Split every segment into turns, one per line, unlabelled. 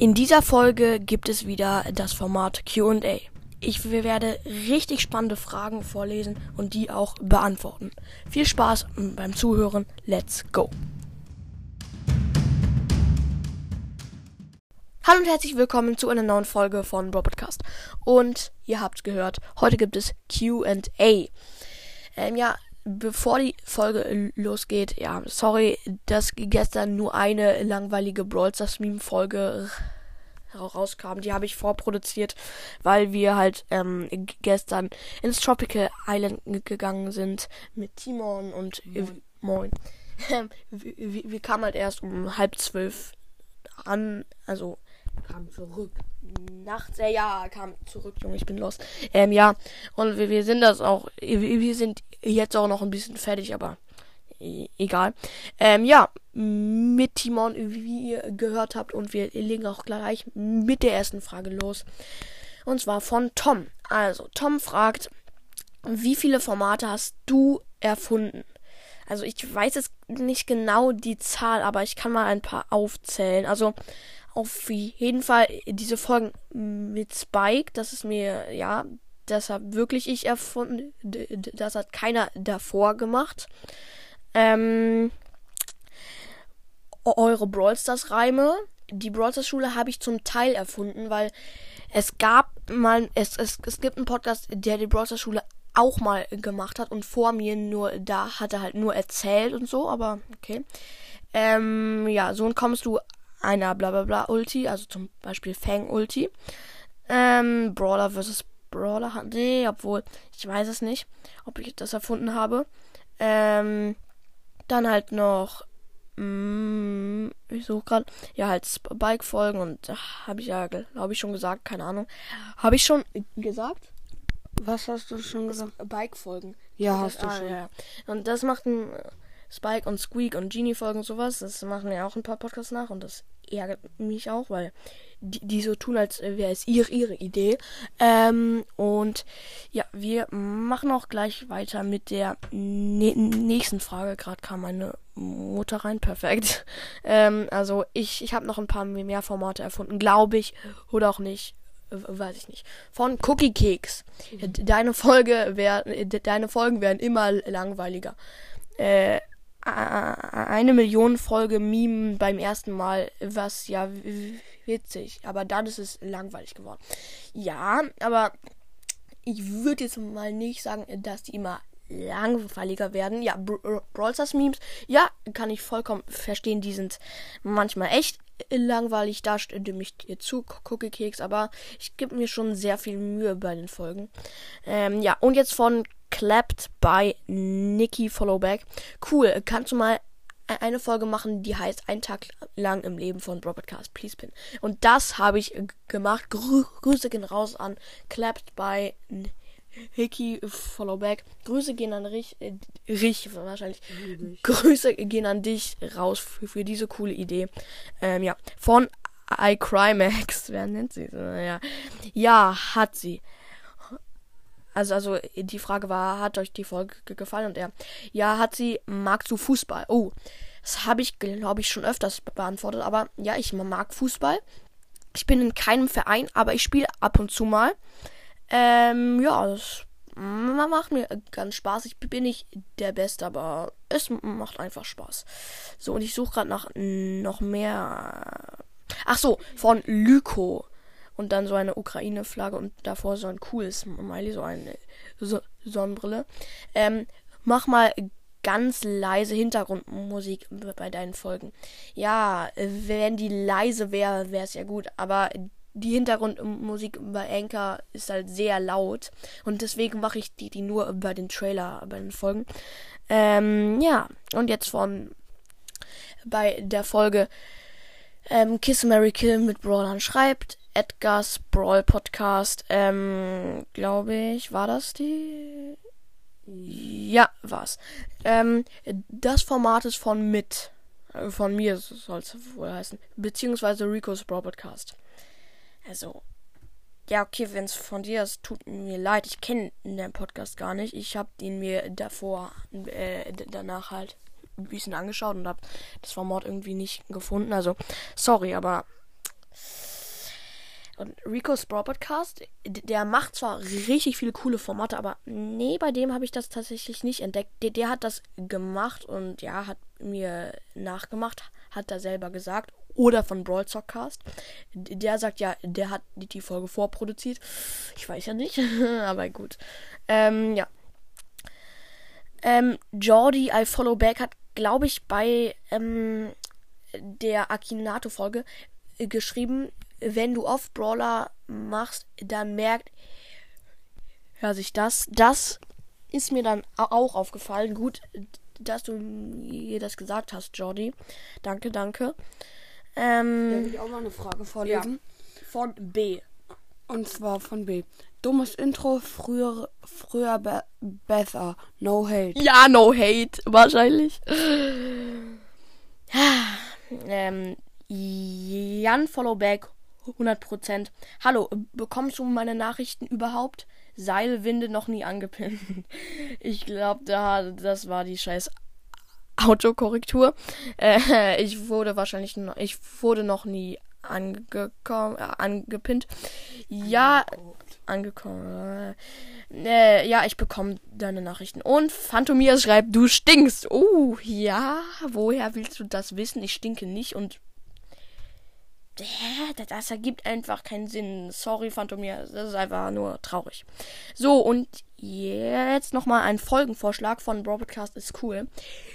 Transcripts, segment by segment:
In dieser Folge gibt es wieder das Format QA. Ich werde richtig spannende Fragen vorlesen und die auch beantworten. Viel Spaß beim Zuhören. Let's go! Hallo und herzlich willkommen zu einer neuen Folge von Robotcast. Und ihr habt gehört, heute gibt es QA. Ähm, ja, bevor die Folge losgeht, ja, sorry, dass gestern nur eine langweilige Brawl Stars Meme Folge rauskam. Die habe ich vorproduziert, weil wir halt ähm, gestern ins Tropical Island gegangen sind mit Timon und moin. moin. wir, wir kamen halt erst um halb zwölf an, also kam zurück. Nachts, äh, ja, kam zurück, Junge, ich bin los. Ähm, ja, und wir, wir sind das auch, wir sind jetzt auch noch ein bisschen fertig, aber e, egal. Ähm, ja, mit Timon, wie ihr gehört habt, und wir legen auch gleich mit der ersten Frage los. Und zwar von Tom. Also, Tom fragt, wie viele Formate hast du erfunden? Also, ich weiß jetzt nicht genau die Zahl, aber ich kann mal ein paar aufzählen. Also, auf jeden Fall diese Folgen mit Spike, das ist mir, ja, das hat wirklich ich erfunden. Das hat keiner davor gemacht. Ähm, eure Brawl Stars Reime. Die Brawl Stars Schule habe ich zum Teil erfunden, weil es gab mal, es, es, es gibt einen Podcast, der die Brawl Stars Schule auch mal gemacht hat und vor mir nur, da hat er halt nur erzählt und so, aber okay. Ähm, ja, so kommst du einer blablabla Ulti, also zum Beispiel Fang Ulti. Ähm, Brawler vs. Brawler, nee, obwohl, ich weiß es nicht, ob ich das erfunden habe. Ähm, dann halt noch, mm, ich suche gerade, ja, halt Spike-Folgen und habe ich ja, glaube ich, schon gesagt, keine Ahnung. Habe ich schon gesagt?
Was hast du schon gesagt?
Bike-Folgen.
Ja, hast du ah, schon.
Ja. Und das macht ein Spike und Squeak und Genie folgen sowas. Das machen ja auch ein paar Podcasts nach und das ärgert mich auch, weil die, die so tun, als wäre es ihre, ihre Idee. Ähm, und ja, wir machen auch gleich weiter mit der nächsten Frage. Gerade kam meine Mutter rein, perfekt. Ähm, also ich, ich habe noch ein paar mehr Formate erfunden, glaube ich, oder auch nicht weiß ich nicht, von Cookie Cakes. Mhm. Deine Folge wär, deine Folgen werden immer langweiliger. Äh, eine Million Folge Meme beim ersten Mal, was ja witzig, aber dann ist es langweilig geworden. Ja, aber ich würde jetzt mal nicht sagen, dass die immer langweiliger werden. Ja, Brawl Stars Memes, ja, kann ich vollkommen verstehen, die sind manchmal echt langweilig, da stimme ich dir zu, Cookie Keks, aber ich gebe mir schon sehr viel Mühe bei den Folgen. Ähm, ja, und jetzt von Clapped by Nikki Followback. Cool, kannst du mal e-, eine Folge machen, die heißt Ein Tag lang im Leben von Robert Please Pin. Und das habe ich gemacht. Grü Grüße gehen raus an Clapped by Hickey Followback. Grüße gehen an Rich, äh, Rich wahrscheinlich. Richtig. Grüße gehen an dich raus für, für diese coole Idee. Ähm, ja, von iCrymax. Wer nennt sie? Ja, ja hat sie. Also, also die Frage war, hat euch die Folge gefallen? Und er, ja, hat sie, magst du Fußball? Oh, das habe ich, glaube ich, schon öfters beantwortet. Aber ja, ich mag Fußball. Ich bin in keinem Verein, aber ich spiele ab und zu mal. Ähm, ja, das macht mir ganz Spaß. Ich bin nicht der Beste, aber es macht einfach Spaß. So, und ich suche gerade nach noch mehr. Ach so, von Lyko und dann so eine Ukraine-Flagge und davor so ein cooles Smiley, so eine so Sonnenbrille. Ähm, mach mal ganz leise Hintergrundmusik bei deinen Folgen. Ja, wenn die leise wäre, wäre es ja gut, aber die Hintergrundmusik bei Anchor ist halt sehr laut und deswegen mache ich die, die nur bei den Trailer, bei den Folgen. Ähm, ja, und jetzt von bei der Folge ähm, Kiss Mary Kill mit Brawlern schreibt. Edgar's Brawl Podcast, ähm, glaube ich, war das die? Ja, war's. Ähm, das Format ist von mit. Äh, von mir soll es wohl heißen. Beziehungsweise Rico's Brawl Podcast. Also, ja, okay, wenn es von dir ist, tut mir leid. Ich kenne den Podcast gar nicht. Ich habe den mir davor, äh, danach halt ein bisschen angeschaut und habe das Format irgendwie nicht gefunden. Also, sorry, aber Und Rico's Brawl Podcast, der macht zwar richtig viele coole Formate, aber nee, bei dem habe ich das tatsächlich nicht entdeckt. Der, der hat das gemacht und ja, hat mir nachgemacht, hat er selber gesagt. Oder von Brawl. D- Der sagt ja, der hat die, Folge vorproduziert. Ich weiß ja nicht, aber gut. Ähm, ja. Ähm, Jordi I Follow Back hat, glaube ich, bei ähm, der Akinato-Folge äh, geschrieben, wenn du oft Brawler machst, dann merkt er sich das. Das ist mir dann au- auch aufgefallen. Gut, dass du mir das gesagt hast, Jordi. Danke, danke. Ähm,
will ich auch mal eine Frage vorlesen.
von B.
Und zwar von B. Dummes Intro, früher, früher be besser. No hate.
Ja, no hate, wahrscheinlich. ähm, Jan Followback, 100%. Hallo, bekommst du meine Nachrichten überhaupt? Seilwinde noch nie angepinnt. Ich glaube, da, das war die scheiß Autokorrektur. Äh, ich wurde wahrscheinlich noch, ich wurde noch nie angekommen, äh, angepinnt. Ja, angekommen. Äh, ja, ich bekomme deine Nachrichten. Und Phantomir schreibt, du stinkst. Oh, ja. Woher willst du das wissen? Ich stinke nicht und. Das ergibt einfach keinen Sinn. Sorry, Phantomir. Das ist einfach nur traurig. So, und jetzt nochmal ein Folgenvorschlag von Broadcast ist cool.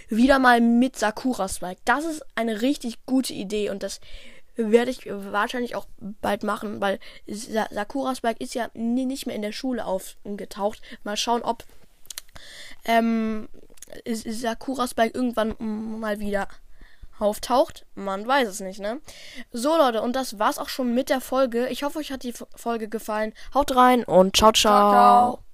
Wieder mal mit Sakura Spike. Das ist eine richtig gute Idee und das werde ich wahrscheinlich auch bald machen, weil Sa Sakura Spike ist ja ni- nicht mehr in der Schule aufgetaucht. Mal schauen, ob ähm, Sakura Spike irgendwann mal wieder auftaucht. Man weiß es nicht, ne? So, Leute, und das war's auch schon mit der Folge. Ich hoffe, euch hat die Folge gefallen. Haut rein und ciao, ciao.
ciao.